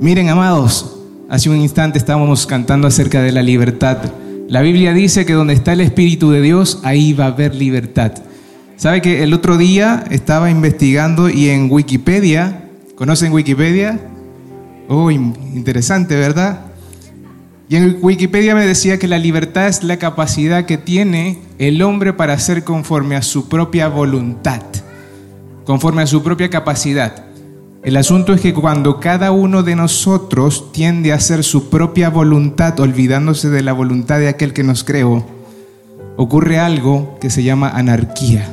Miren, amados, hace un instante estábamos cantando acerca de la libertad. La Biblia dice que donde está el Espíritu de Dios, ahí va a haber libertad. ¿Sabe que el otro día estaba investigando y en Wikipedia, ¿conocen Wikipedia? Oh, interesante, ¿verdad? Y en Wikipedia me decía que la libertad es la capacidad que tiene el hombre para hacer conforme a su propia voluntad, conforme a su propia capacidad. El asunto es que cuando cada uno de nosotros tiende a hacer su propia voluntad, olvidándose de la voluntad de aquel que nos creó, ocurre algo que se llama anarquía.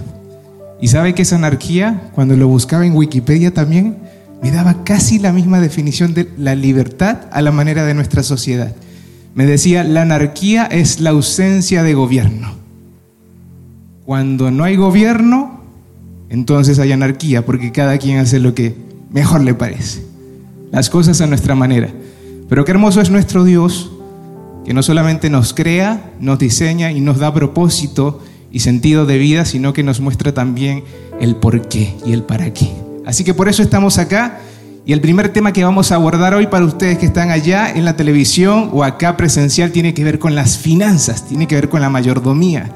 ¿Y sabe qué es anarquía? Cuando lo buscaba en Wikipedia también, me daba casi la misma definición de la libertad a la manera de nuestra sociedad. Me decía, la anarquía es la ausencia de gobierno. Cuando no hay gobierno, entonces hay anarquía, porque cada quien hace lo que mejor le parece. Las cosas a nuestra manera. Pero qué hermoso es nuestro Dios, que no solamente nos crea, nos diseña y nos da propósito y sentido de vida, sino que nos muestra también el por qué y el para qué. Así que por eso estamos acá. Y el primer tema que vamos a abordar hoy para ustedes que están allá en la televisión o acá presencial tiene que ver con las finanzas, tiene que ver con la mayordomía.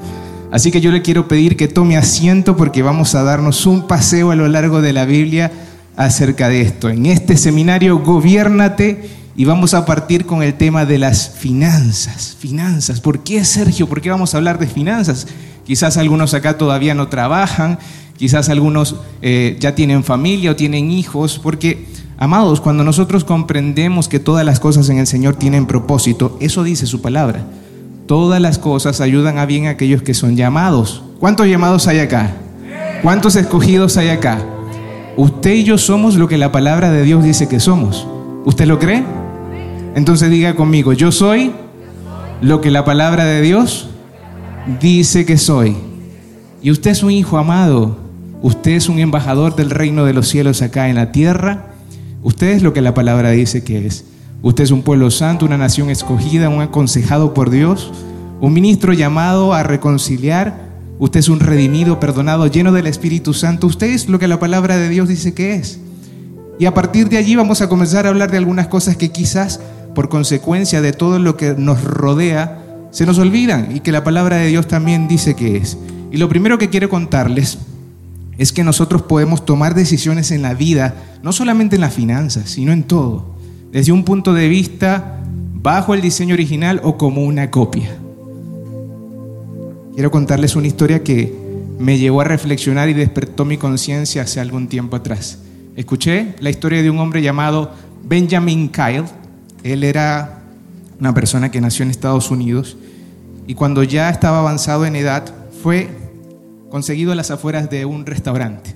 Así que yo le quiero pedir que tome asiento porque vamos a darnos un paseo a lo largo de la Biblia acerca de esto. En este seminario, Gobiérnate, y vamos a partir con el tema de las finanzas. Finanzas. ¿Por qué, Sergio? ¿Por qué vamos a hablar de finanzas? Quizás algunos acá todavía no trabajan, quizás algunos eh, ya tienen familia o tienen hijos, porque, amados, cuando nosotros comprendemos que todas las cosas en el Señor tienen propósito, eso dice su palabra. Todas las cosas ayudan a bien a aquellos que son llamados. ¿Cuántos llamados hay acá? ¿Cuántos escogidos hay acá? Usted y yo somos lo que la palabra de Dios dice que somos. ¿Usted lo cree? Entonces diga conmigo, yo soy lo que la palabra de Dios dice que soy. Y usted es un hijo amado. Usted es un embajador del reino de los cielos acá en la tierra. Usted es lo que la palabra dice que es. Usted es un pueblo santo, una nación escogida, un aconsejado por Dios, un ministro llamado a reconciliar Usted es un redimido, perdonado, lleno del Espíritu Santo. Usted es lo que la palabra de Dios dice que es. Y a partir de allí vamos a comenzar a hablar de algunas cosas que quizás por consecuencia de todo lo que nos rodea se nos olvidan y que la palabra de Dios también dice que es. Y lo primero que quiero contarles es que nosotros podemos tomar decisiones en la vida, no solamente en las finanzas, sino en todo, desde un punto de vista bajo el diseño original o como una copia. Quiero contarles una historia que me llevó a reflexionar y despertó mi conciencia hace algún tiempo atrás. Escuché la historia de un hombre llamado Benjamin Kyle. Él era una persona que nació en Estados Unidos y cuando ya estaba avanzado en edad fue conseguido a las afueras de un restaurante.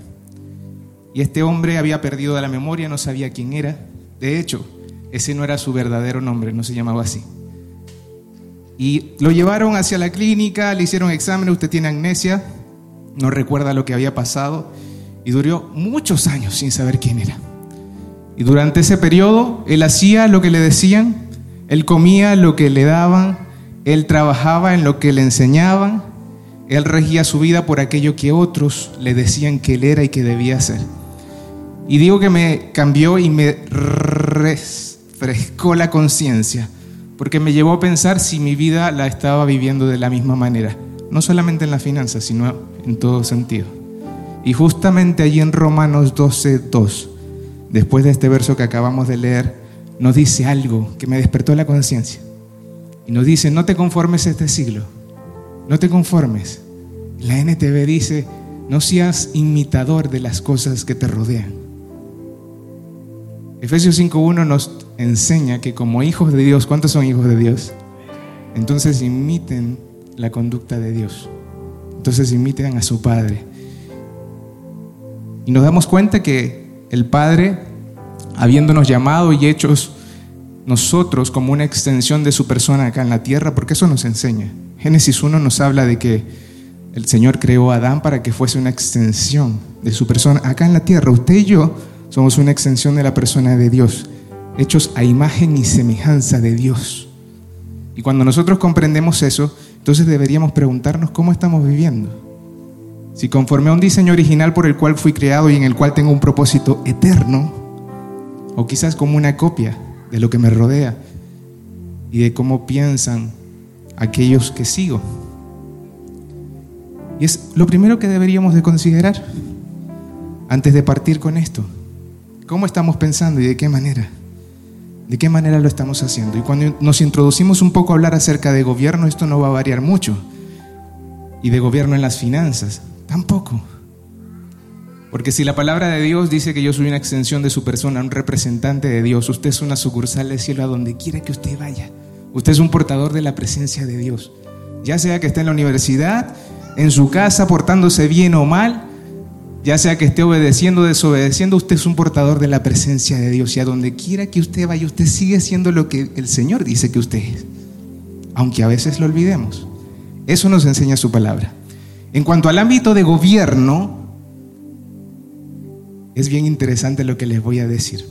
Y este hombre había perdido la memoria, no sabía quién era. De hecho, ese no era su verdadero nombre, no se llamaba así. Y lo llevaron hacia la clínica, le hicieron exámenes, usted tiene amnesia, no recuerda lo que había pasado y duró muchos años sin saber quién era. Y durante ese periodo él hacía lo que le decían, él comía lo que le daban, él trabajaba en lo que le enseñaban, él regía su vida por aquello que otros le decían que él era y que debía hacer. Y digo que me cambió y me refrescó la conciencia porque me llevó a pensar si mi vida la estaba viviendo de la misma manera, no solamente en las finanzas, sino en todo sentido. Y justamente allí en Romanos 12, 2, después de este verso que acabamos de leer, nos dice algo que me despertó la conciencia. Y nos dice, no te conformes este siglo, no te conformes. La NTV dice, no seas imitador de las cosas que te rodean. Efesios 5.1 nos enseña que como hijos de Dios, ¿cuántos son hijos de Dios? Entonces imiten la conducta de Dios. Entonces imiten a su Padre. Y nos damos cuenta que el Padre, habiéndonos llamado y hechos nosotros como una extensión de su persona acá en la tierra, porque eso nos enseña. Génesis 1 nos habla de que el Señor creó a Adán para que fuese una extensión de su persona acá en la tierra. Usted y yo somos una extensión de la persona de Dios hechos a imagen y semejanza de Dios. Y cuando nosotros comprendemos eso, entonces deberíamos preguntarnos cómo estamos viviendo. Si conforme a un diseño original por el cual fui creado y en el cual tengo un propósito eterno, o quizás como una copia de lo que me rodea y de cómo piensan aquellos que sigo. Y es lo primero que deberíamos de considerar antes de partir con esto. ¿Cómo estamos pensando y de qué manera? ¿De qué manera lo estamos haciendo? Y cuando nos introducimos un poco a hablar acerca de gobierno, esto no va a variar mucho. Y de gobierno en las finanzas, tampoco. Porque si la palabra de Dios dice que yo soy una extensión de su persona, un representante de Dios, usted es una sucursal del cielo a donde quiera que usted vaya. Usted es un portador de la presencia de Dios. Ya sea que esté en la universidad, en su casa, portándose bien o mal, ya sea que esté obedeciendo o desobedeciendo, usted es un portador de la presencia de Dios. Y a donde quiera que usted vaya, usted sigue siendo lo que el Señor dice que usted es. Aunque a veces lo olvidemos. Eso nos enseña su palabra. En cuanto al ámbito de gobierno, es bien interesante lo que les voy a decir.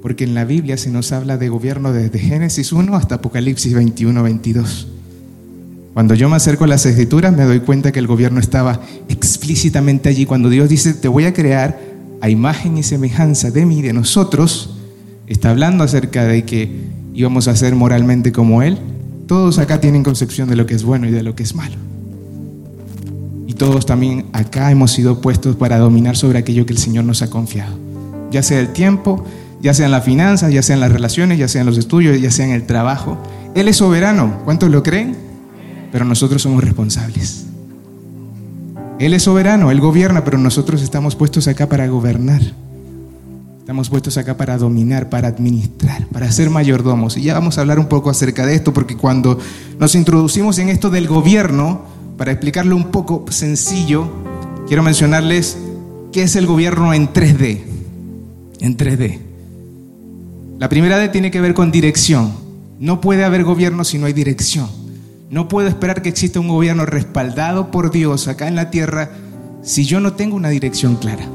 Porque en la Biblia se nos habla de gobierno desde Génesis 1 hasta Apocalipsis 21, 22. Cuando yo me acerco a las escrituras me doy cuenta que el gobierno estaba explícitamente allí. Cuando Dios dice, te voy a crear a imagen y semejanza de mí, de nosotros, está hablando acerca de que íbamos a ser moralmente como Él. Todos acá tienen concepción de lo que es bueno y de lo que es malo todos también acá hemos sido puestos para dominar sobre aquello que el Señor nos ha confiado. Ya sea el tiempo, ya sea en las finanzas, ya sea en las relaciones, ya sea en los estudios, ya sea en el trabajo. Él es soberano. ¿Cuántos lo creen? Pero nosotros somos responsables. Él es soberano, Él gobierna, pero nosotros estamos puestos acá para gobernar. Estamos puestos acá para dominar, para administrar, para ser mayordomos. Y ya vamos a hablar un poco acerca de esto, porque cuando nos introducimos en esto del gobierno, para explicarlo un poco sencillo, quiero mencionarles qué es el gobierno en 3D. En 3D. La primera D tiene que ver con dirección. No puede haber gobierno si no hay dirección. No puedo esperar que exista un gobierno respaldado por Dios acá en la tierra si yo no tengo una dirección clara.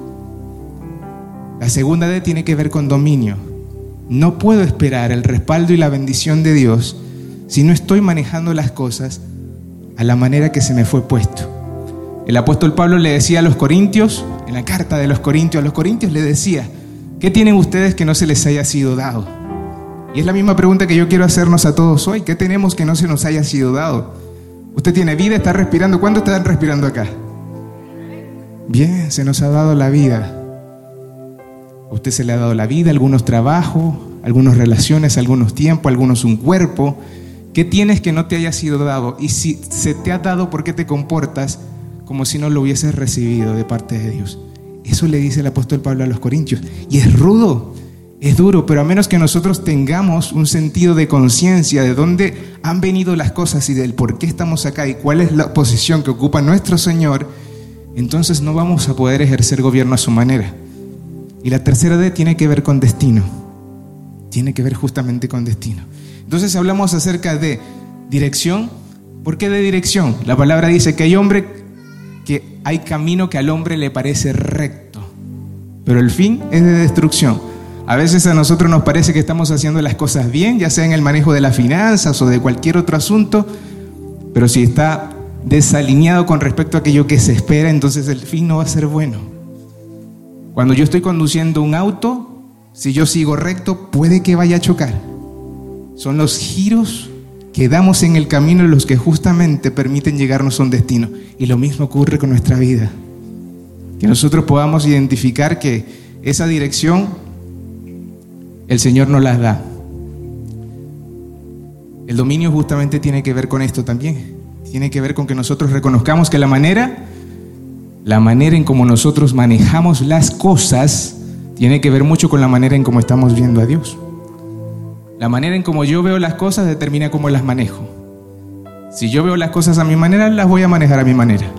La segunda D tiene que ver con dominio. No puedo esperar el respaldo y la bendición de Dios si no estoy manejando las cosas a la manera que se me fue puesto. El apóstol Pablo le decía a los corintios, en la carta de los corintios, a los corintios le decía, ¿qué tienen ustedes que no se les haya sido dado? Y es la misma pregunta que yo quiero hacernos a todos hoy, ¿qué tenemos que no se nos haya sido dado? Usted tiene vida, está respirando, ¿cuándo están respirando acá? Bien, se nos ha dado la vida. Usted se le ha dado la vida, algunos trabajos, algunas relaciones, algunos tiempos, algunos un cuerpo, ¿Qué tienes que no te haya sido dado? Y si se te ha dado, ¿por qué te comportas como si no lo hubieses recibido de parte de Dios? Eso le dice el apóstol Pablo a los Corintios. Y es rudo, es duro, pero a menos que nosotros tengamos un sentido de conciencia de dónde han venido las cosas y del por qué estamos acá y cuál es la posición que ocupa nuestro Señor, entonces no vamos a poder ejercer gobierno a su manera. Y la tercera D tiene que ver con destino. Tiene que ver justamente con destino. Entonces hablamos acerca de dirección. ¿Por qué de dirección? La palabra dice que hay hombre que hay camino que al hombre le parece recto, pero el fin es de destrucción. A veces a nosotros nos parece que estamos haciendo las cosas bien, ya sea en el manejo de las finanzas o de cualquier otro asunto, pero si está desalineado con respecto a aquello que se espera, entonces el fin no va a ser bueno. Cuando yo estoy conduciendo un auto, si yo sigo recto, puede que vaya a chocar. Son los giros que damos en el camino los que justamente permiten llegarnos a un destino. Y lo mismo ocurre con nuestra vida. Que nosotros podamos identificar que esa dirección el Señor nos la da. El dominio justamente tiene que ver con esto también. Tiene que ver con que nosotros reconozcamos que la manera, la manera en cómo nosotros manejamos las cosas, tiene que ver mucho con la manera en cómo estamos viendo a Dios. La manera en como yo veo las cosas determina cómo las manejo. Si yo veo las cosas a mi manera, las voy a manejar a mi manera.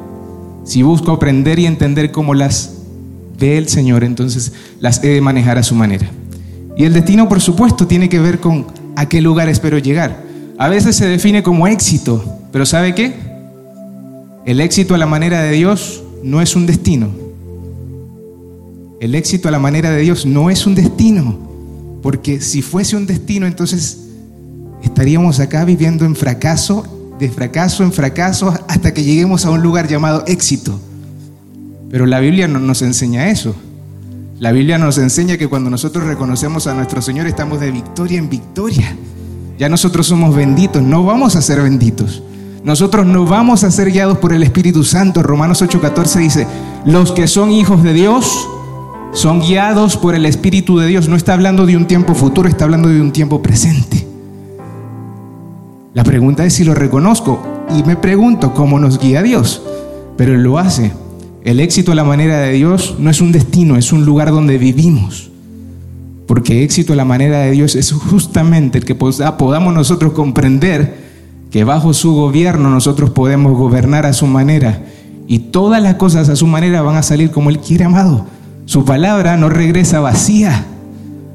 Si busco aprender y entender cómo las ve el Señor, entonces las he de manejar a su manera. Y el destino, por supuesto, tiene que ver con a qué lugar espero llegar. A veces se define como éxito, pero ¿sabe qué? El éxito a la manera de Dios no es un destino. El éxito a la manera de Dios no es un destino. Porque si fuese un destino, entonces estaríamos acá viviendo en fracaso, de fracaso en fracaso, hasta que lleguemos a un lugar llamado éxito. Pero la Biblia no nos enseña eso. La Biblia nos enseña que cuando nosotros reconocemos a nuestro Señor estamos de victoria en victoria. Ya nosotros somos benditos, no vamos a ser benditos. Nosotros no vamos a ser guiados por el Espíritu Santo. Romanos 8:14 dice, los que son hijos de Dios son guiados por el Espíritu de Dios. No está hablando de un tiempo futuro, está hablando de un tiempo presente. La pregunta es si lo reconozco y me pregunto cómo nos guía Dios, pero lo hace. El éxito a la manera de Dios no es un destino, es un lugar donde vivimos. Porque éxito a la manera de Dios es justamente el que podamos nosotros comprender que bajo su gobierno nosotros podemos gobernar a su manera y todas las cosas a su manera van a salir como Él quiere, amado. Su palabra no regresa vacía.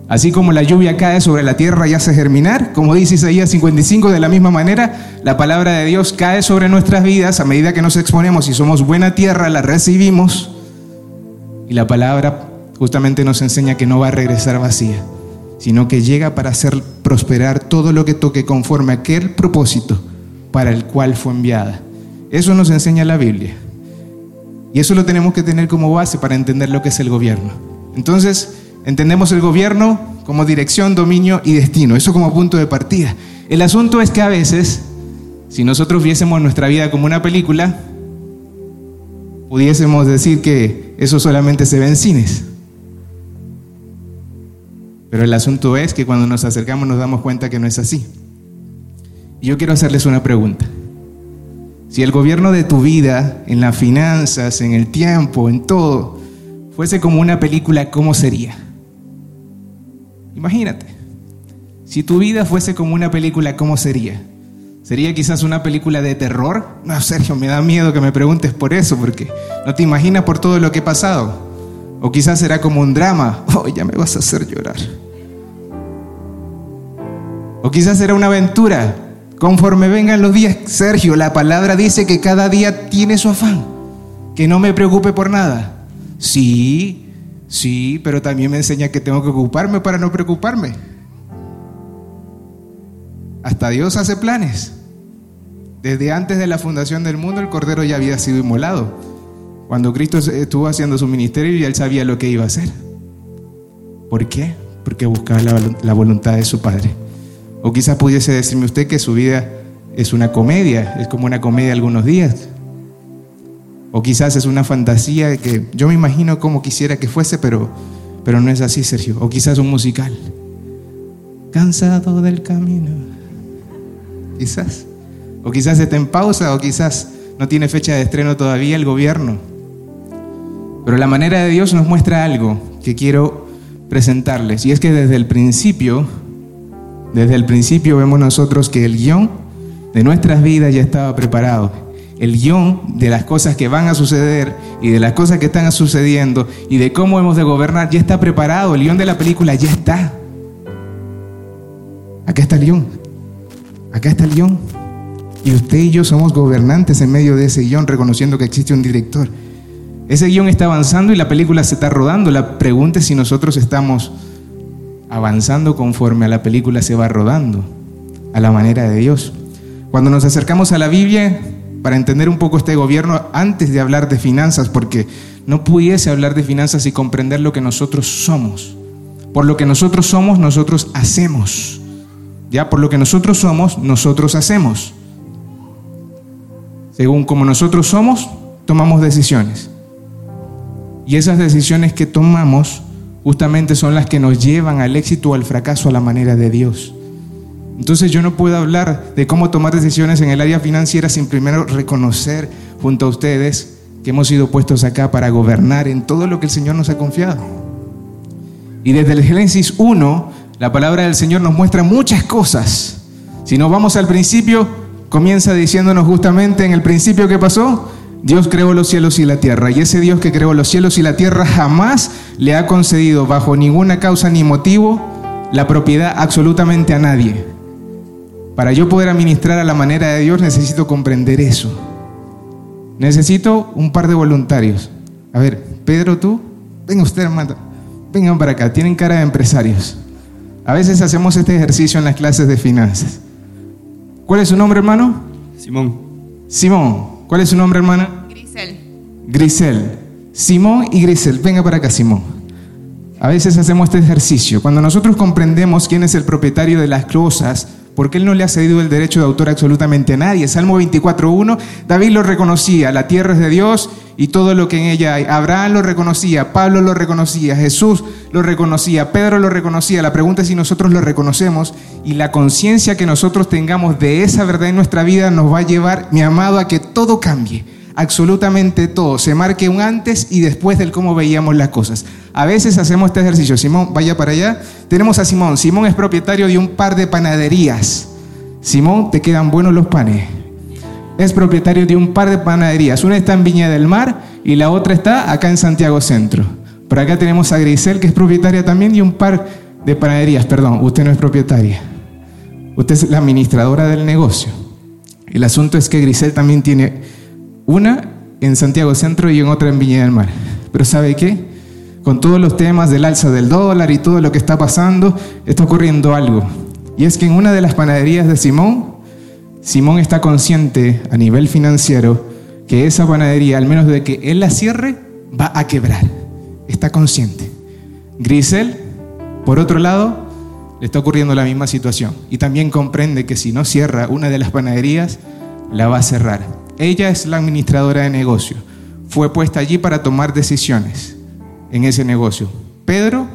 Así como la lluvia cae sobre la tierra y hace germinar, como dice Isaías 55, de la misma manera, la palabra de Dios cae sobre nuestras vidas a medida que nos exponemos y somos buena tierra, la recibimos. Y la palabra justamente nos enseña que no va a regresar vacía, sino que llega para hacer prosperar todo lo que toque conforme a aquel propósito para el cual fue enviada. Eso nos enseña la Biblia. Y eso lo tenemos que tener como base para entender lo que es el gobierno. Entonces, entendemos el gobierno como dirección, dominio y destino. Eso como punto de partida. El asunto es que a veces, si nosotros viésemos nuestra vida como una película, pudiésemos decir que eso solamente se ve en cines. Pero el asunto es que cuando nos acercamos nos damos cuenta que no es así. Y yo quiero hacerles una pregunta. Si el gobierno de tu vida, en las finanzas, en el tiempo, en todo, fuese como una película, ¿cómo sería? Imagínate. Si tu vida fuese como una película, ¿cómo sería? ¿Sería quizás una película de terror? No, Sergio, me da miedo que me preguntes por eso, porque no te imaginas por todo lo que he pasado. O quizás será como un drama. Oh, ya me vas a hacer llorar. O quizás será una aventura Conforme vengan los días, Sergio, la palabra dice que cada día tiene su afán, que no me preocupe por nada. Sí, sí, pero también me enseña que tengo que ocuparme para no preocuparme. Hasta Dios hace planes. Desde antes de la fundación del mundo el Cordero ya había sido inmolado. Cuando Cristo estuvo haciendo su ministerio y él sabía lo que iba a hacer. ¿Por qué? Porque buscaba la voluntad de su Padre. O quizás pudiese decirme usted que su vida es una comedia, es como una comedia algunos días. O quizás es una fantasía que yo me imagino como quisiera que fuese, pero, pero no es así, Sergio. O quizás un musical. Cansado del camino. Quizás. O quizás está en pausa, o quizás no tiene fecha de estreno todavía el gobierno. Pero la manera de Dios nos muestra algo que quiero presentarles. Y es que desde el principio desde el principio vemos nosotros que el guion de nuestras vidas ya estaba preparado. El guion de las cosas que van a suceder y de las cosas que están sucediendo y de cómo hemos de gobernar ya está preparado. El guion de la película ya está. Acá está el guion. Acá está el guion. Y usted y yo somos gobernantes en medio de ese guion, reconociendo que existe un director. Ese guion está avanzando y la película se está rodando. La pregunta es si nosotros estamos avanzando conforme a la película se va rodando, a la manera de Dios. Cuando nos acercamos a la Biblia, para entender un poco este gobierno, antes de hablar de finanzas, porque no pudiese hablar de finanzas y comprender lo que nosotros somos. Por lo que nosotros somos, nosotros hacemos. Ya, por lo que nosotros somos, nosotros hacemos. Según como nosotros somos, tomamos decisiones. Y esas decisiones que tomamos justamente son las que nos llevan al éxito o al fracaso a la manera de Dios. Entonces yo no puedo hablar de cómo tomar decisiones en el área financiera sin primero reconocer junto a ustedes que hemos sido puestos acá para gobernar en todo lo que el Señor nos ha confiado. Y desde el Génesis 1, la palabra del Señor nos muestra muchas cosas. Si nos vamos al principio, comienza diciéndonos justamente en el principio que pasó, Dios creó los cielos y la tierra, y ese Dios que creó los cielos y la tierra jamás le ha concedido bajo ninguna causa ni motivo la propiedad absolutamente a nadie. Para yo poder administrar a la manera de Dios necesito comprender eso. Necesito un par de voluntarios. A ver, Pedro, tú, venga usted, hermano, vengan para acá, tienen cara de empresarios. A veces hacemos este ejercicio en las clases de finanzas. ¿Cuál es su nombre, hermano? Simón. Simón. ¿Cuál es su nombre, hermana? Grisel. Grisel. Simón y Grisel. Venga para acá, Simón. A veces hacemos este ejercicio. Cuando nosotros comprendemos quién es el propietario de las cosas, porque Él no le ha cedido el derecho de autor absolutamente a nadie. Salmo 24.1, David lo reconocía, la tierra es de Dios y todo lo que en ella hay. Abraham lo reconocía, Pablo lo reconocía, Jesús lo reconocía, Pedro lo reconocía. La pregunta es si nosotros lo reconocemos y la conciencia que nosotros tengamos de esa verdad en nuestra vida nos va a llevar, mi amado, a que todo cambie absolutamente todo, se marque un antes y después del cómo veíamos las cosas. A veces hacemos este ejercicio. Simón, vaya para allá. Tenemos a Simón. Simón es propietario de un par de panaderías. Simón, te quedan buenos los panes. Es propietario de un par de panaderías. Una está en Viña del Mar y la otra está acá en Santiago Centro. Por acá tenemos a Grisel, que es propietaria también de un par de panaderías. Perdón, usted no es propietaria. Usted es la administradora del negocio. El asunto es que Grisel también tiene una en Santiago Centro y otra en Viña del Mar. Pero ¿sabe qué? Con todos los temas del alza del dólar y todo lo que está pasando, está ocurriendo algo. Y es que en una de las panaderías de Simón, Simón está consciente a nivel financiero que esa panadería, al menos de que él la cierre, va a quebrar. Está consciente. Grisel, por otro lado, le está ocurriendo la misma situación. Y también comprende que si no cierra una de las panaderías, la va a cerrar. Ella es la administradora de negocio. Fue puesta allí para tomar decisiones en ese negocio. Pedro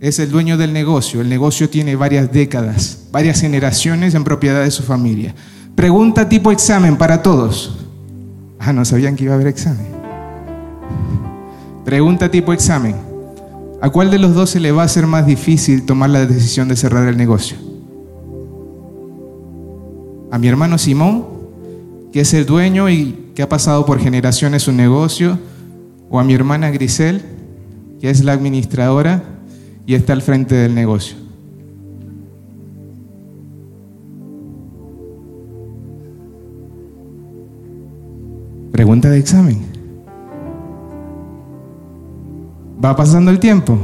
es el dueño del negocio. El negocio tiene varias décadas, varias generaciones en propiedad de su familia. Pregunta tipo examen para todos. Ah, no sabían que iba a haber examen. Pregunta tipo examen. ¿A cuál de los dos se le va a hacer más difícil tomar la decisión de cerrar el negocio? ¿A mi hermano Simón que es el dueño y que ha pasado por generaciones su negocio, o a mi hermana Grisel, que es la administradora y está al frente del negocio. Pregunta de examen. Va pasando el tiempo.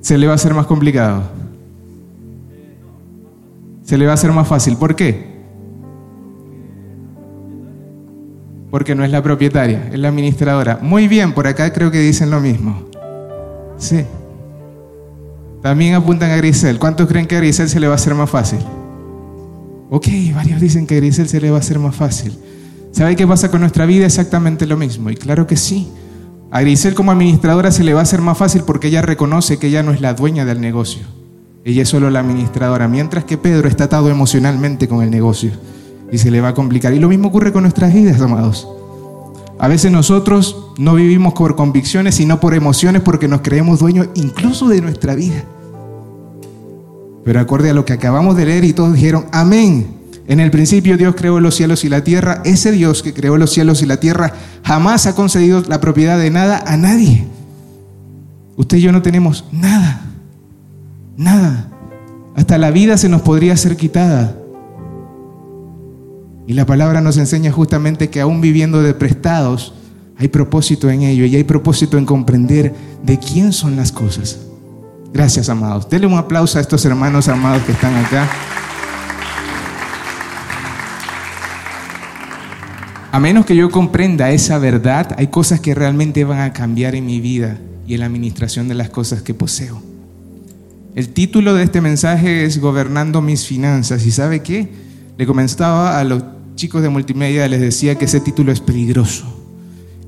Se le va a hacer más complicado se le va a hacer más fácil. ¿Por qué? Porque no es la propietaria, es la administradora. Muy bien, por acá creo que dicen lo mismo. Sí. También apuntan a Grisel. ¿Cuántos creen que a Grisel se le va a hacer más fácil? Ok, varios dicen que a Grisel se le va a hacer más fácil. ¿Sabe qué pasa con nuestra vida? Exactamente lo mismo. Y claro que sí. A Grisel como administradora se le va a hacer más fácil porque ella reconoce que ella no es la dueña del negocio. Ella es solo la administradora, mientras que Pedro está atado emocionalmente con el negocio y se le va a complicar. Y lo mismo ocurre con nuestras vidas, amados. A veces nosotros no vivimos por convicciones, sino por emociones porque nos creemos dueños incluso de nuestra vida. Pero acorde a lo que acabamos de leer y todos dijeron, amén. En el principio Dios creó los cielos y la tierra. Ese Dios que creó los cielos y la tierra jamás ha concedido la propiedad de nada a nadie. Usted y yo no tenemos nada. Nada. Hasta la vida se nos podría ser quitada. Y la palabra nos enseña justamente que aún viviendo de prestados, hay propósito en ello y hay propósito en comprender de quién son las cosas. Gracias, amados. Denle un aplauso a estos hermanos amados que están acá. A menos que yo comprenda esa verdad, hay cosas que realmente van a cambiar en mi vida y en la administración de las cosas que poseo. El título de este mensaje es Gobernando mis finanzas. ¿Y sabe qué? Le comenzaba a los chicos de multimedia, les decía que ese título es peligroso.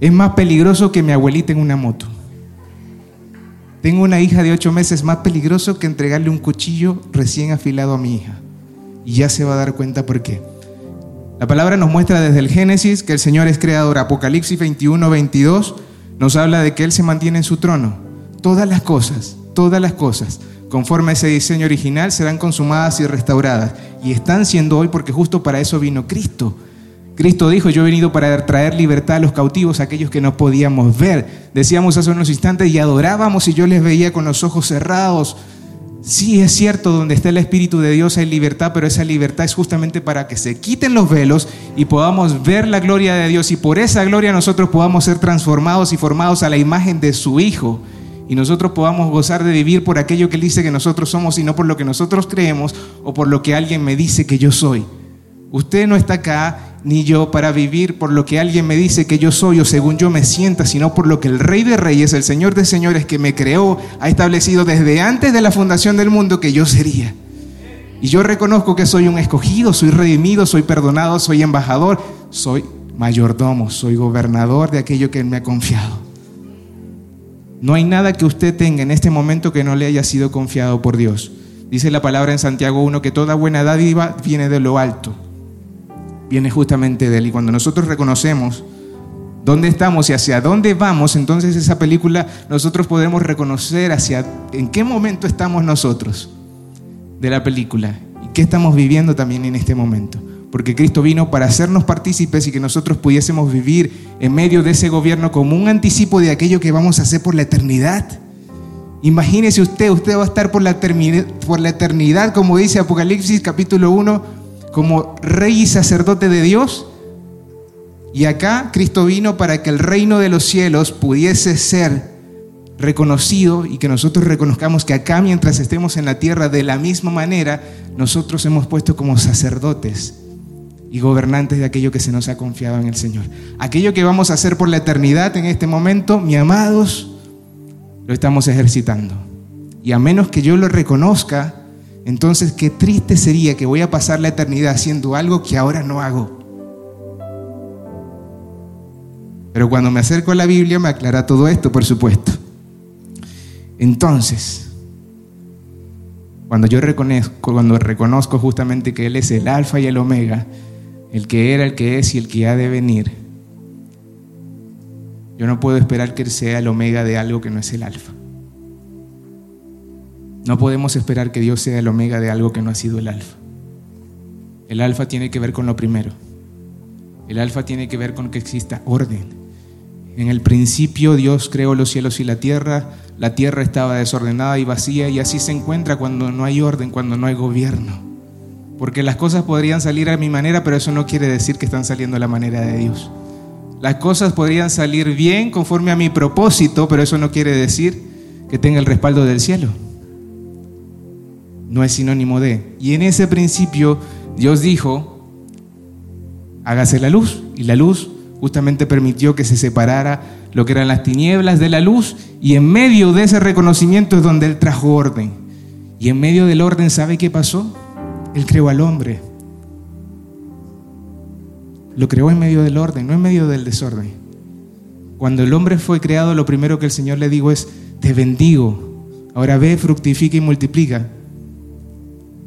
Es más peligroso que mi abuelita en una moto. Tengo una hija de ocho meses, más peligroso que entregarle un cuchillo recién afilado a mi hija. Y ya se va a dar cuenta por qué. La palabra nos muestra desde el Génesis que el Señor es creador. Apocalipsis 21, 22 nos habla de que Él se mantiene en su trono. Todas las cosas, todas las cosas conforme a ese diseño original, serán consumadas y restauradas. Y están siendo hoy porque justo para eso vino Cristo. Cristo dijo, yo he venido para traer libertad a los cautivos, a aquellos que no podíamos ver. Decíamos hace unos instantes y adorábamos y yo les veía con los ojos cerrados. Sí, es cierto, donde está el Espíritu de Dios hay libertad, pero esa libertad es justamente para que se quiten los velos y podamos ver la gloria de Dios y por esa gloria nosotros podamos ser transformados y formados a la imagen de su Hijo y nosotros podamos gozar de vivir por aquello que Él dice que nosotros somos y no por lo que nosotros creemos o por lo que alguien me dice que yo soy. Usted no está acá ni yo para vivir por lo que alguien me dice que yo soy o según yo me sienta, sino por lo que el Rey de Reyes, el Señor de Señores que me creó, ha establecido desde antes de la fundación del mundo que yo sería. Y yo reconozco que soy un escogido, soy redimido, soy perdonado, soy embajador, soy mayordomo, soy gobernador de aquello que Él me ha confiado. No hay nada que usted tenga en este momento que no le haya sido confiado por Dios. Dice la palabra en Santiago 1 que toda buena dádiva viene de lo alto, viene justamente de Él. Y cuando nosotros reconocemos dónde estamos y hacia dónde vamos, entonces esa película nosotros podemos reconocer hacia en qué momento estamos nosotros de la película y qué estamos viviendo también en este momento. Porque Cristo vino para hacernos partícipes y que nosotros pudiésemos vivir en medio de ese gobierno como un anticipo de aquello que vamos a hacer por la eternidad. Imagínese usted, usted va a estar por la, por la eternidad, como dice Apocalipsis capítulo 1, como rey y sacerdote de Dios. Y acá Cristo vino para que el reino de los cielos pudiese ser reconocido y que nosotros reconozcamos que acá mientras estemos en la tierra de la misma manera, nosotros hemos puesto como sacerdotes y gobernantes de aquello que se nos ha confiado en el Señor. Aquello que vamos a hacer por la eternidad en este momento, mi amados, lo estamos ejercitando. Y a menos que yo lo reconozca, entonces qué triste sería que voy a pasar la eternidad haciendo algo que ahora no hago. Pero cuando me acerco a la Biblia me aclara todo esto, por supuesto. Entonces, cuando yo reconozco, cuando reconozco justamente que Él es el alfa y el omega, el que era, el que es y el que ha de venir, yo no puedo esperar que Él sea el omega de algo que no es el alfa. No podemos esperar que Dios sea el omega de algo que no ha sido el alfa. El alfa tiene que ver con lo primero. El alfa tiene que ver con que exista orden. En el principio Dios creó los cielos y la tierra. La tierra estaba desordenada y vacía y así se encuentra cuando no hay orden, cuando no hay gobierno. Porque las cosas podrían salir a mi manera, pero eso no quiere decir que están saliendo a la manera de Dios. Las cosas podrían salir bien conforme a mi propósito, pero eso no quiere decir que tenga el respaldo del cielo. No es sinónimo de. Y en ese principio Dios dijo, hágase la luz. Y la luz justamente permitió que se separara lo que eran las tinieblas de la luz. Y en medio de ese reconocimiento es donde Él trajo orden. Y en medio del orden, ¿sabe qué pasó? Él creó al hombre. Lo creó en medio del orden, no en medio del desorden. Cuando el hombre fue creado, lo primero que el Señor le dijo es, te bendigo. Ahora ve, fructifica y multiplica.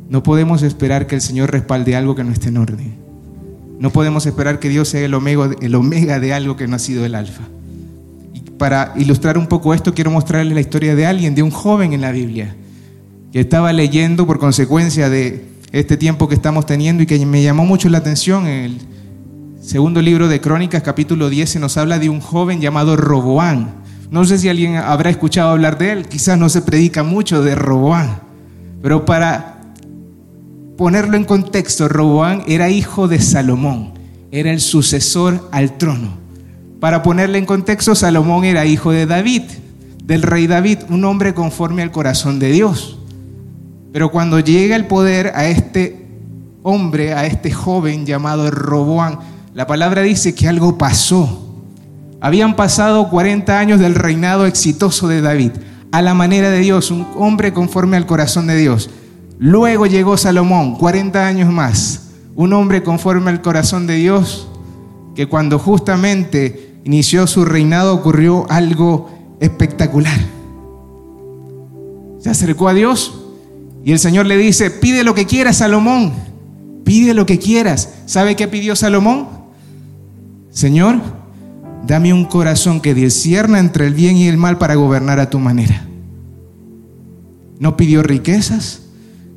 No podemos esperar que el Señor respalde algo que no esté en orden. No podemos esperar que Dios sea el omega, el omega de algo que no ha sido el alfa. Y para ilustrar un poco esto, quiero mostrarles la historia de alguien, de un joven en la Biblia, que estaba leyendo por consecuencia de este tiempo que estamos teniendo y que me llamó mucho la atención. El, Segundo libro de Crónicas, capítulo 10, se nos habla de un joven llamado Roboán. No sé si alguien habrá escuchado hablar de él, quizás no se predica mucho de Roboán, pero para ponerlo en contexto, Roboán era hijo de Salomón, era el sucesor al trono. Para ponerle en contexto, Salomón era hijo de David, del rey David, un hombre conforme al corazón de Dios. Pero cuando llega el poder a este hombre, a este joven llamado Roboán, la palabra dice que algo pasó. Habían pasado 40 años del reinado exitoso de David, a la manera de Dios, un hombre conforme al corazón de Dios. Luego llegó Salomón, 40 años más, un hombre conforme al corazón de Dios, que cuando justamente inició su reinado ocurrió algo espectacular. Se acercó a Dios y el Señor le dice, pide lo que quieras, Salomón, pide lo que quieras. ¿Sabe qué pidió Salomón? Señor, dame un corazón que discierna entre el bien y el mal para gobernar a tu manera. No pidió riquezas,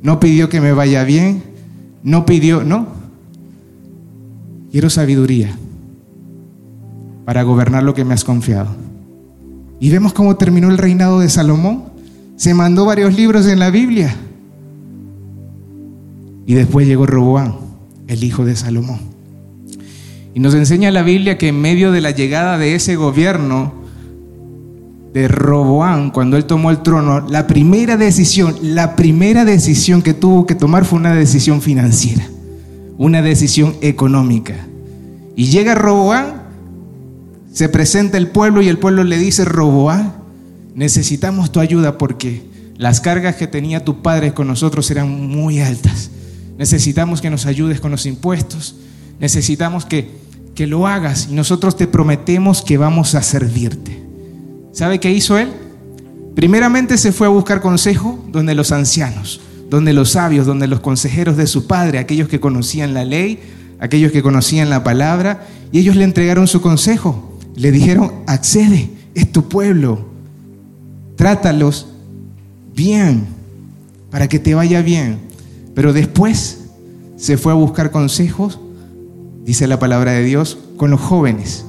no pidió que me vaya bien, no pidió, no. Quiero sabiduría para gobernar lo que me has confiado. Y vemos cómo terminó el reinado de Salomón. Se mandó varios libros en la Biblia. Y después llegó Roboán, el hijo de Salomón. Y nos enseña la Biblia que en medio de la llegada de ese gobierno de Roboán, cuando él tomó el trono, la primera decisión, la primera decisión que tuvo que tomar fue una decisión financiera, una decisión económica. Y llega Roboán, se presenta el pueblo y el pueblo le dice, Roboán, necesitamos tu ayuda porque las cargas que tenía tu padre con nosotros eran muy altas. Necesitamos que nos ayudes con los impuestos. Necesitamos que, que lo hagas y nosotros te prometemos que vamos a servirte. ¿Sabe qué hizo él? Primeramente se fue a buscar consejo donde los ancianos, donde los sabios, donde los consejeros de su padre, aquellos que conocían la ley, aquellos que conocían la palabra, y ellos le entregaron su consejo. Le dijeron, accede, es tu pueblo, trátalos bien, para que te vaya bien. Pero después se fue a buscar consejos, dice la palabra de Dios, con los jóvenes.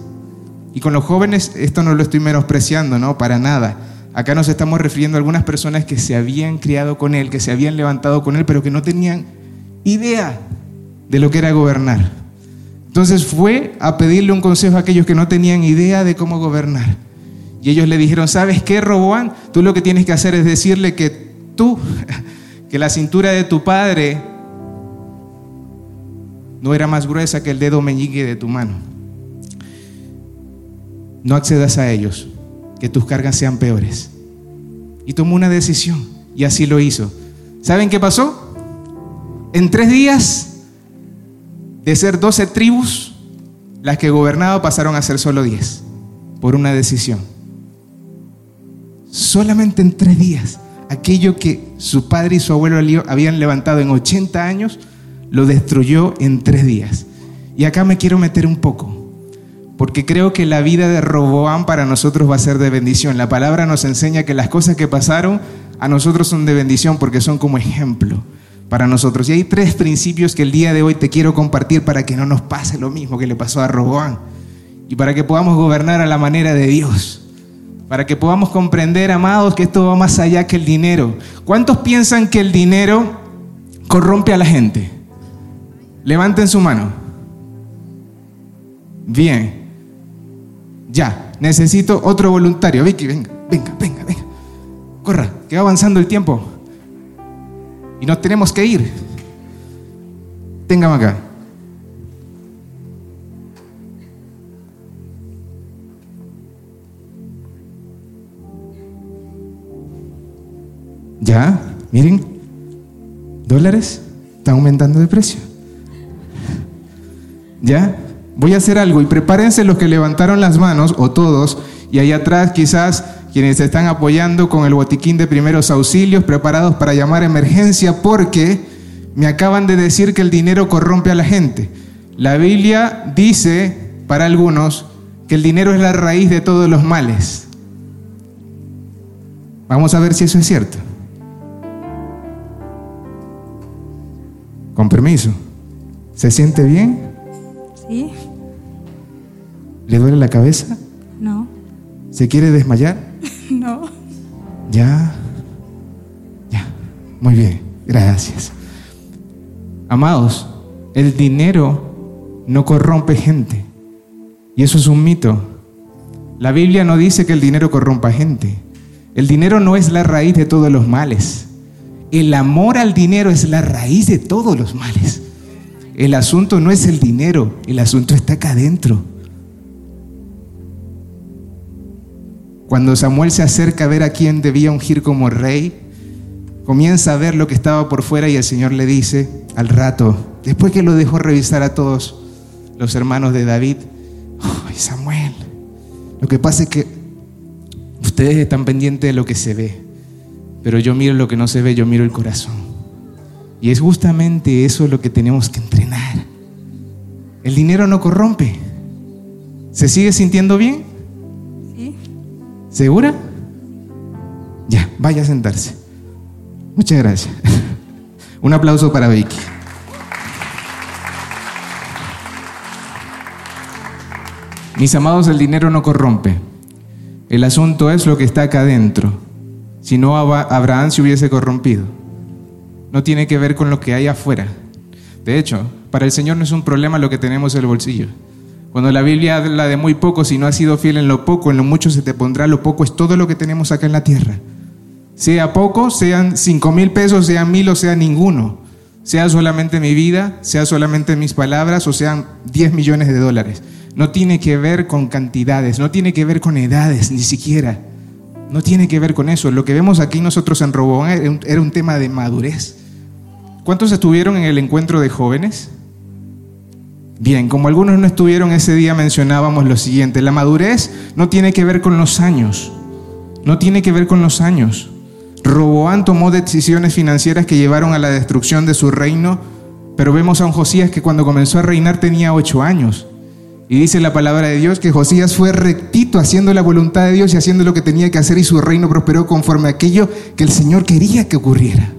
Y con los jóvenes, esto no lo estoy menospreciando, ¿no? Para nada. Acá nos estamos refiriendo a algunas personas que se habían criado con él, que se habían levantado con él, pero que no tenían idea de lo que era gobernar. Entonces fue a pedirle un consejo a aquellos que no tenían idea de cómo gobernar. Y ellos le dijeron, ¿sabes qué, Roboán? Tú lo que tienes que hacer es decirle que tú, que la cintura de tu padre no era más gruesa que el dedo meñique de tu mano. No accedas a ellos que tus cargas sean peores. Y tomó una decisión y así lo hizo. ¿Saben qué pasó? En tres días, de ser doce tribus, las que gobernaba pasaron a ser solo diez, por una decisión. Solamente en tres días, aquello que su padre y su abuelo habían levantado en 80 años, lo destruyó en tres días. Y acá me quiero meter un poco porque creo que la vida de Roboán para nosotros va a ser de bendición. La palabra nos enseña que las cosas que pasaron a nosotros son de bendición porque son como ejemplo para nosotros. Y hay tres principios que el día de hoy te quiero compartir para que no nos pase lo mismo que le pasó a Roboán y para que podamos gobernar a la manera de Dios. Para que podamos comprender, amados, que esto va más allá que el dinero. ¿Cuántos piensan que el dinero corrompe a la gente? Levanten su mano. Bien. Ya, necesito otro voluntario. Vicky, venga, venga, venga, venga. Corra, que va avanzando el tiempo. Y nos tenemos que ir. Téngame acá. Ya, miren, dólares están aumentando de precio. Ya, voy a hacer algo y prepárense los que levantaron las manos, o todos, y ahí atrás quizás quienes están apoyando con el botiquín de primeros auxilios, preparados para llamar emergencia, porque me acaban de decir que el dinero corrompe a la gente. La Biblia dice, para algunos, que el dinero es la raíz de todos los males. Vamos a ver si eso es cierto. Con permiso. ¿Se siente bien? Sí. ¿Le duele la cabeza? No. ¿Se quiere desmayar? No. Ya. Ya. Muy bien. Gracias. Amados, el dinero no corrompe gente. Y eso es un mito. La Biblia no dice que el dinero corrompa gente. El dinero no es la raíz de todos los males. El amor al dinero es la raíz de todos los males. El asunto no es el dinero, el asunto está acá adentro. Cuando Samuel se acerca a ver a quién debía ungir como rey, comienza a ver lo que estaba por fuera y el Señor le dice al rato, después que lo dejó revisar a todos los hermanos de David, ¡ay Samuel! Lo que pasa es que ustedes están pendientes de lo que se ve, pero yo miro lo que no se ve, yo miro el corazón. Y es justamente eso lo que tenemos que entrenar. El dinero no corrompe. ¿Se sigue sintiendo bien? Sí. ¿Segura? Ya, vaya a sentarse. Muchas gracias. Un aplauso para Vicky. Mis amados, el dinero no corrompe. El asunto es lo que está acá adentro. Si no, Abraham se hubiese corrompido. No tiene que ver con lo que hay afuera. De hecho, para el Señor no es un problema lo que tenemos en el bolsillo. Cuando la Biblia habla de muy poco, si no has sido fiel en lo poco, en lo mucho se te pondrá lo poco, es todo lo que tenemos acá en la tierra. Sea poco, sean cinco mil pesos, sean mil o sea ninguno. sea solamente mi vida, sea solamente mis palabras o sean 10 millones de dólares. No tiene que ver con cantidades, no tiene que ver con edades, ni siquiera. No tiene que ver con eso. Lo que vemos aquí nosotros en Roboán era un tema de madurez. ¿Cuántos estuvieron en el encuentro de jóvenes? Bien, como algunos no estuvieron ese día, mencionábamos lo siguiente. La madurez no tiene que ver con los años. No tiene que ver con los años. Roboán tomó decisiones financieras que llevaron a la destrucción de su reino, pero vemos a un Josías que cuando comenzó a reinar tenía ocho años. Y dice la palabra de Dios que Josías fue rectito haciendo la voluntad de Dios y haciendo lo que tenía que hacer y su reino prosperó conforme a aquello que el Señor quería que ocurriera.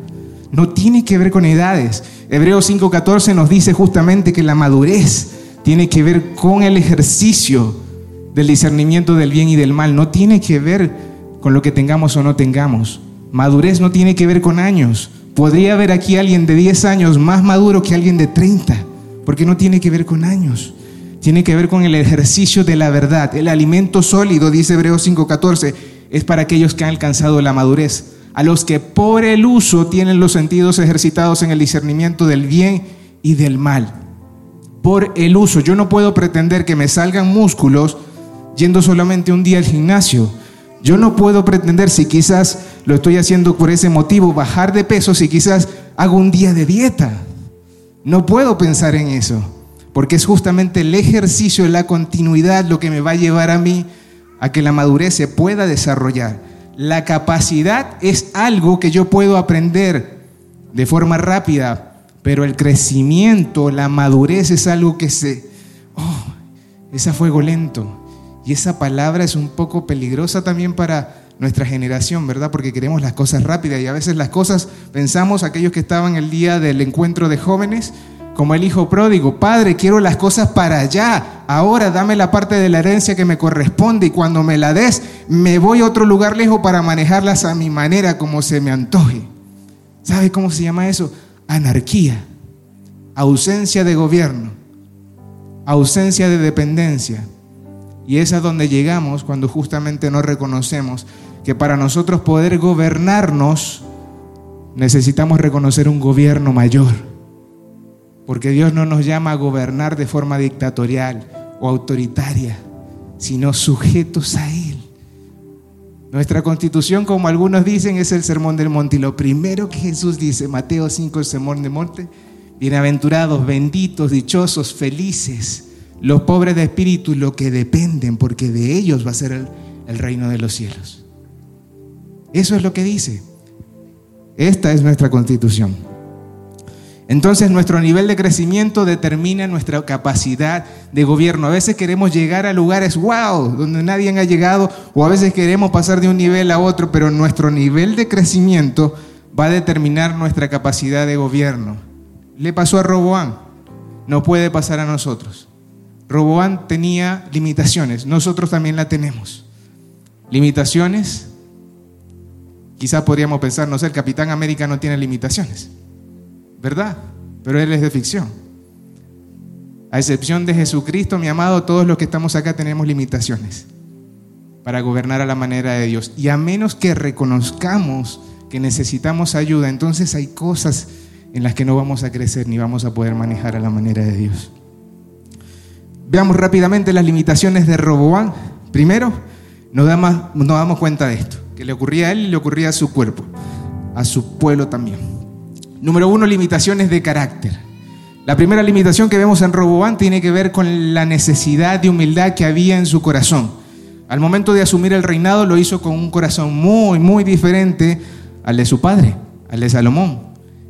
No tiene que ver con edades. Hebreos 5:14 nos dice justamente que la madurez tiene que ver con el ejercicio del discernimiento del bien y del mal. No tiene que ver con lo que tengamos o no tengamos. Madurez no tiene que ver con años. Podría haber aquí alguien de 10 años más maduro que alguien de 30, porque no tiene que ver con años tiene que ver con el ejercicio de la verdad. El alimento sólido, dice Hebreos 5:14, es para aquellos que han alcanzado la madurez, a los que por el uso tienen los sentidos ejercitados en el discernimiento del bien y del mal. Por el uso, yo no puedo pretender que me salgan músculos yendo solamente un día al gimnasio. Yo no puedo pretender, si quizás lo estoy haciendo por ese motivo, bajar de peso si quizás hago un día de dieta. No puedo pensar en eso porque es justamente el ejercicio la continuidad lo que me va a llevar a mí a que la madurez se pueda desarrollar. La capacidad es algo que yo puedo aprender de forma rápida, pero el crecimiento, la madurez es algo que se... Oh, es a fuego lento. Y esa palabra es un poco peligrosa también para nuestra generación, ¿verdad? Porque queremos las cosas rápidas y a veces las cosas, pensamos aquellos que estaban el día del encuentro de jóvenes, como el hijo pródigo, Padre, quiero las cosas para allá, ahora dame la parte de la herencia que me corresponde y cuando me la des, me voy a otro lugar lejos para manejarlas a mi manera, como se me antoje. ¿Sabe cómo se llama eso? Anarquía, ausencia de gobierno, ausencia de dependencia. Y es a donde llegamos cuando justamente no reconocemos que para nosotros poder gobernarnos necesitamos reconocer un gobierno mayor porque Dios no nos llama a gobernar de forma dictatorial o autoritaria, sino sujetos a Él. Nuestra constitución, como algunos dicen, es el sermón del monte. Y lo primero que Jesús dice, Mateo 5, el sermón del monte, bienaventurados, benditos, dichosos, felices, los pobres de espíritu, lo que dependen, porque de ellos va a ser el, el reino de los cielos. Eso es lo que dice. Esta es nuestra constitución. Entonces nuestro nivel de crecimiento determina nuestra capacidad de gobierno. A veces queremos llegar a lugares, wow, donde nadie ha llegado, o a veces queremos pasar de un nivel a otro, pero nuestro nivel de crecimiento va a determinar nuestra capacidad de gobierno. Le pasó a Roboán, no puede pasar a nosotros. Roboán tenía limitaciones, nosotros también la tenemos. Limitaciones, quizás podríamos pensar, no sé, el Capitán América no tiene limitaciones. ¿Verdad? Pero Él es de ficción. A excepción de Jesucristo, mi amado, todos los que estamos acá tenemos limitaciones para gobernar a la manera de Dios. Y a menos que reconozcamos que necesitamos ayuda, entonces hay cosas en las que no vamos a crecer ni vamos a poder manejar a la manera de Dios. Veamos rápidamente las limitaciones de Roboán. Primero, nos damos, damos cuenta de esto, que le ocurría a él y le ocurría a su cuerpo, a su pueblo también. Número uno, limitaciones de carácter. La primera limitación que vemos en Roboán tiene que ver con la necesidad de humildad que había en su corazón. Al momento de asumir el reinado lo hizo con un corazón muy, muy diferente al de su padre, al de Salomón.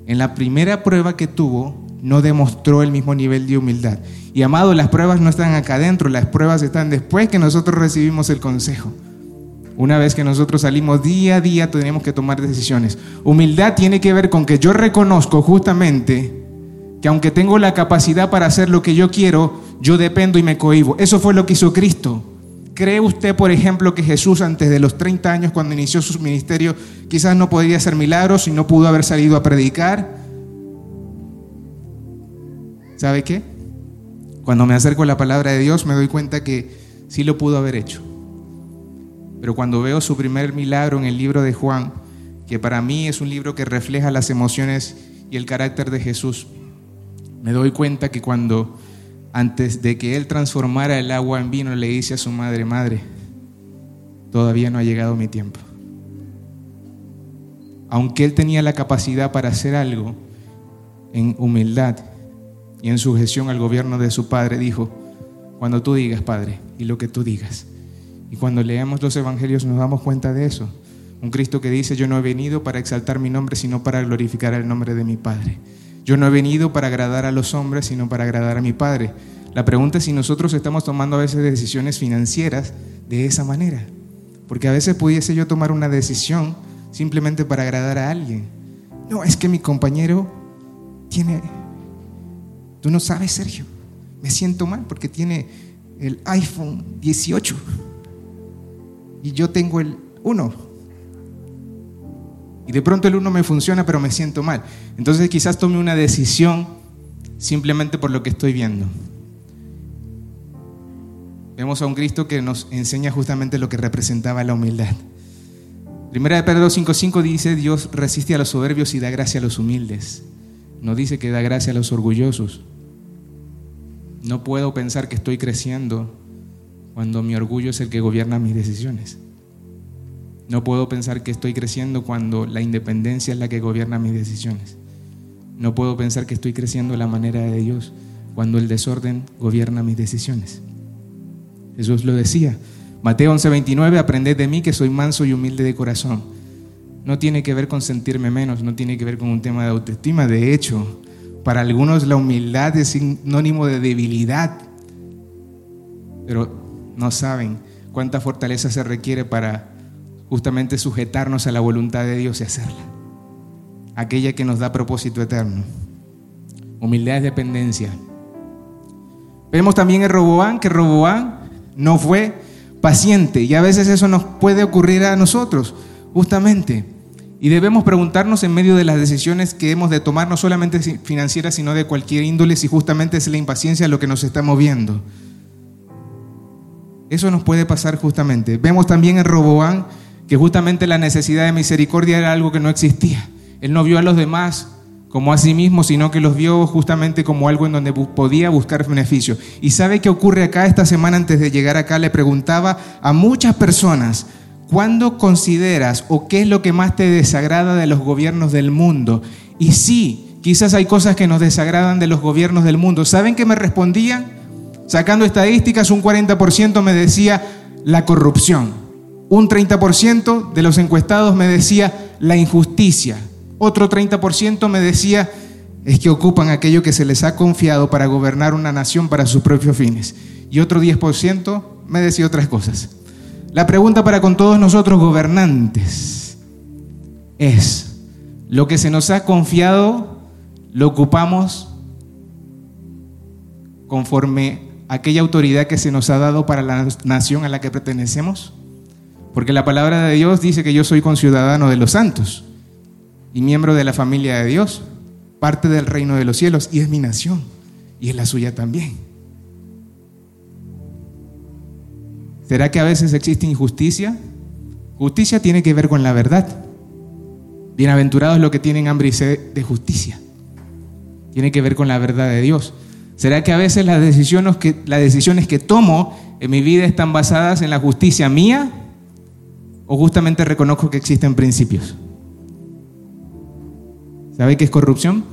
En la primera prueba que tuvo, no demostró el mismo nivel de humildad. Y amado, las pruebas no están acá adentro, las pruebas están después que nosotros recibimos el consejo. Una vez que nosotros salimos día a día, tenemos que tomar decisiones. Humildad tiene que ver con que yo reconozco justamente que aunque tengo la capacidad para hacer lo que yo quiero, yo dependo y me cohibo. Eso fue lo que hizo Cristo. ¿Cree usted, por ejemplo, que Jesús antes de los 30 años, cuando inició su ministerio, quizás no podría hacer milagros y no pudo haber salido a predicar? ¿Sabe qué? Cuando me acerco a la palabra de Dios me doy cuenta que sí lo pudo haber hecho. Pero cuando veo su primer milagro en el libro de Juan, que para mí es un libro que refleja las emociones y el carácter de Jesús, me doy cuenta que cuando antes de que él transformara el agua en vino, le dice a su madre, madre, todavía no ha llegado mi tiempo. Aunque él tenía la capacidad para hacer algo en humildad y en sujeción al gobierno de su padre, dijo, cuando tú digas, Padre, y lo que tú digas. Y cuando leemos los evangelios nos damos cuenta de eso. Un Cristo que dice, yo no he venido para exaltar mi nombre, sino para glorificar el nombre de mi Padre. Yo no he venido para agradar a los hombres, sino para agradar a mi Padre. La pregunta es si nosotros estamos tomando a veces decisiones financieras de esa manera. Porque a veces pudiese yo tomar una decisión simplemente para agradar a alguien. No, es que mi compañero tiene... Tú no sabes, Sergio. Me siento mal porque tiene el iPhone 18 y yo tengo el 1. Y de pronto el uno me funciona, pero me siento mal. Entonces quizás tome una decisión simplemente por lo que estoy viendo. Vemos a un Cristo que nos enseña justamente lo que representaba la humildad. Primera de Pedro 5:5 dice, Dios resiste a los soberbios y da gracia a los humildes. No dice que da gracia a los orgullosos. No puedo pensar que estoy creciendo cuando mi orgullo es el que gobierna mis decisiones. No puedo pensar que estoy creciendo cuando la independencia es la que gobierna mis decisiones. No puedo pensar que estoy creciendo la manera de Dios cuando el desorden gobierna mis decisiones. Jesús lo decía. Mateo 11:29, aprended de mí que soy manso y humilde de corazón. No tiene que ver con sentirme menos, no tiene que ver con un tema de autoestima. De hecho, para algunos la humildad es sinónimo de debilidad, pero no saben cuánta fortaleza se requiere para justamente sujetarnos a la voluntad de Dios y hacerla. Aquella que nos da propósito eterno. Humildad es dependencia. Vemos también en Roboán que Roboán no fue paciente y a veces eso nos puede ocurrir a nosotros, justamente. Y debemos preguntarnos en medio de las decisiones que hemos de tomar, no solamente financieras, sino de cualquier índole, si justamente es la impaciencia lo que nos está moviendo. Eso nos puede pasar justamente. Vemos también en Roboán que justamente la necesidad de misericordia era algo que no existía. Él no vio a los demás como a sí mismo, sino que los vio justamente como algo en donde podía buscar beneficio. ¿Y sabe qué ocurre acá? Esta semana antes de llegar acá le preguntaba a muchas personas, ¿cuándo consideras o qué es lo que más te desagrada de los gobiernos del mundo? Y sí, quizás hay cosas que nos desagradan de los gobiernos del mundo. ¿Saben qué me respondían? Sacando estadísticas, un 40% me decía la corrupción. Un 30% de los encuestados me decía la injusticia. Otro 30% me decía es que ocupan aquello que se les ha confiado para gobernar una nación para sus propios fines. Y otro 10% me decía otras cosas. La pregunta para con todos nosotros gobernantes es, ¿lo que se nos ha confiado lo ocupamos conforme aquella autoridad que se nos ha dado para la nación a la que pertenecemos? Porque la palabra de Dios dice que yo soy conciudadano de los santos y miembro de la familia de Dios, parte del reino de los cielos y es mi nación y es la suya también. ¿Será que a veces existe injusticia? Justicia tiene que ver con la verdad. Bienaventurados los que tienen hambre y sed de justicia. Tiene que ver con la verdad de Dios. ¿Será que a veces las decisiones que, tomo en mi vida están basadas en la justicia mía o justamente reconozco que existen principios. ¿Sabe qué es corrupción?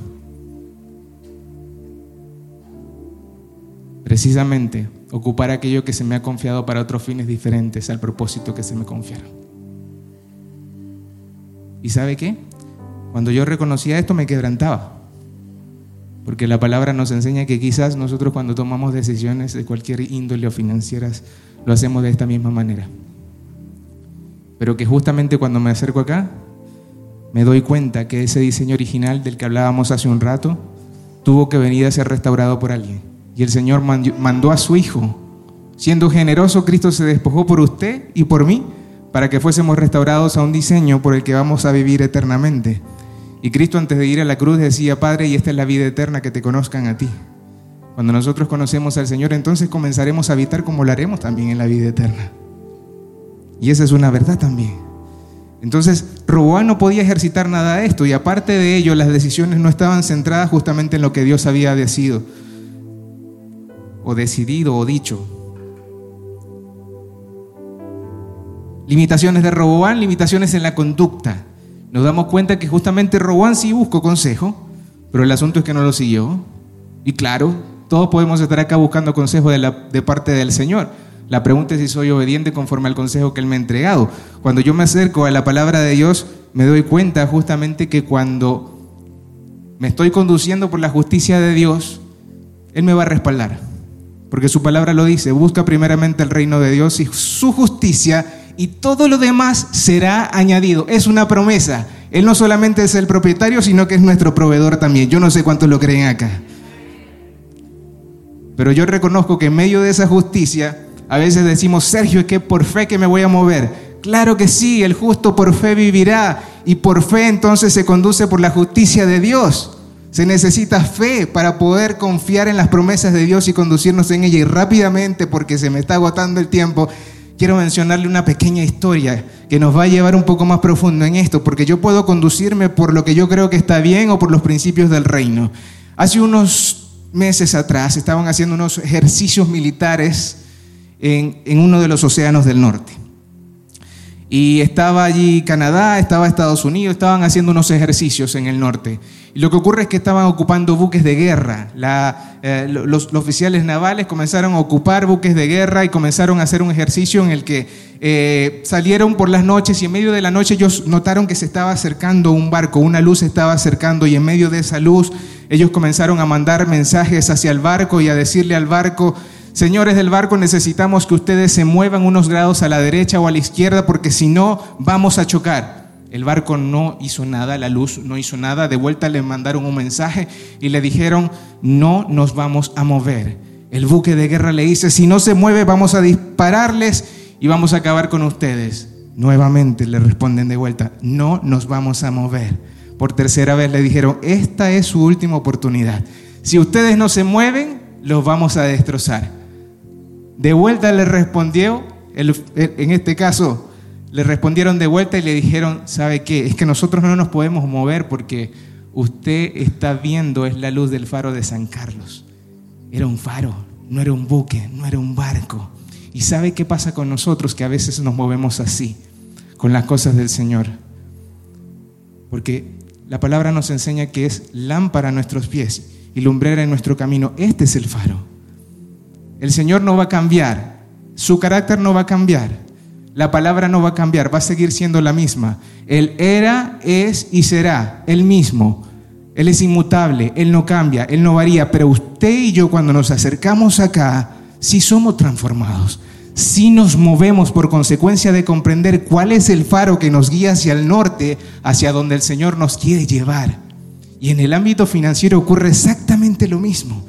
Precisamente ocupar aquello que se me ha confiado para otros fines diferentes al propósito que se me confiaron. ¿Y sabe qué? Cuando yo reconocía esto me quebrantaba. Porque la palabra nos enseña que quizás nosotros cuando tomamos decisiones de cualquier índole o financieras lo hacemos de esta misma manera pero que justamente cuando me acerco acá, me doy cuenta que ese diseño original del que hablábamos hace un rato tuvo que venir a ser restaurado por alguien. Y el Señor mandó a su Hijo. Siendo generoso, Cristo se despojó por usted y por mí para que fuésemos restaurados a un diseño por el que vamos a vivir eternamente. Y Cristo antes de ir a la cruz decía, Padre, y esta es la vida eterna, que te conozcan a ti. Cuando nosotros conocemos al Señor, entonces comenzaremos a habitar como lo haremos también en la vida eterna. Y esa es una verdad también. Entonces, Roboán no podía ejercitar nada de esto y aparte de ello, las decisiones no estaban centradas justamente en lo que Dios había decidido o decidido o dicho. Limitaciones de Roboán, limitaciones en la conducta. Nos damos cuenta que justamente Roboán sí buscó consejo, pero el asunto es que no lo siguió. Y claro, todos podemos estar acá buscando consejo de, la, de parte del Señor. La pregunta es si soy obediente conforme al consejo que Él me ha entregado. Cuando yo me acerco a la palabra de Dios, me doy cuenta justamente que cuando me estoy conduciendo por la justicia de Dios, Él me va a respaldar. Porque su palabra lo dice, busca primeramente el reino de Dios y su justicia y todo lo demás será añadido. Es una promesa. Él no solamente es el propietario, sino que es nuestro proveedor también. Yo no sé cuántos lo creen acá. Pero yo reconozco que en medio de esa justicia, a veces decimos, Sergio, es que por fe que me voy a mover. Claro que sí, el justo por fe vivirá y por fe entonces se conduce por la justicia de Dios. Se necesita fe para poder confiar en las promesas de Dios y conducirnos en ella. Y rápidamente, porque se me está agotando el tiempo, quiero mencionarle una pequeña historia que nos va a llevar un poco más profundo en esto, porque yo puedo conducirme por lo que yo creo que está bien o por los principios del reino. Hace unos meses atrás estaban haciendo unos ejercicios militares en, en uno de los océanos del norte. Y estaba allí Canadá, estaba Estados Unidos, estaban haciendo unos ejercicios en el norte. Y lo que ocurre es que estaban ocupando buques de guerra. La, eh, los, oficiales navales comenzaron a ocupar buques de guerra y comenzaron a hacer un ejercicio en el que eh, salieron por las noches y en medio de la noche ellos notaron que se estaba acercando un barco, una luz se estaba acercando y en medio de esa luz ellos comenzaron a mandar mensajes hacia el barco y a decirle al barco, Señores del barco, necesitamos que ustedes se muevan unos grados a la derecha o a la izquierda porque si no vamos a chocar. El barco no hizo nada, la luz no hizo nada. De vuelta le mandaron un mensaje y le dijeron, no nos vamos a mover. El buque de guerra le dice, si no se mueve vamos a dispararles y vamos a acabar con ustedes. Nuevamente le responden de vuelta, no nos vamos a mover. Por tercera vez le dijeron, esta es su última oportunidad. Si ustedes no se mueven, los vamos a destrozar. De vuelta le respondió, en este caso, le respondieron de vuelta y le dijeron, ¿sabe qué? Es que nosotros no nos podemos mover porque usted está viendo, es la luz del faro de San Carlos. Era un faro, no era un buque, no era un barco. ¿Y sabe qué pasa con nosotros que a veces nos movemos así, con las cosas del Señor? Porque la palabra nos enseña que es lámpara a nuestros pies y lumbrera en nuestro camino. Este es el faro. El Señor no va a cambiar, su carácter no va a cambiar, la palabra no va a cambiar, va a seguir siendo la misma. Él era, es y será el mismo. Él es inmutable, Él no cambia, Él no varía, pero usted y yo cuando nos acercamos acá, sí somos transformados, sí nos movemos por consecuencia de comprender cuál es el faro que nos guía hacia el norte, hacia donde el Señor nos quiere llevar. Y en el ámbito financiero ocurre exactamente lo mismo.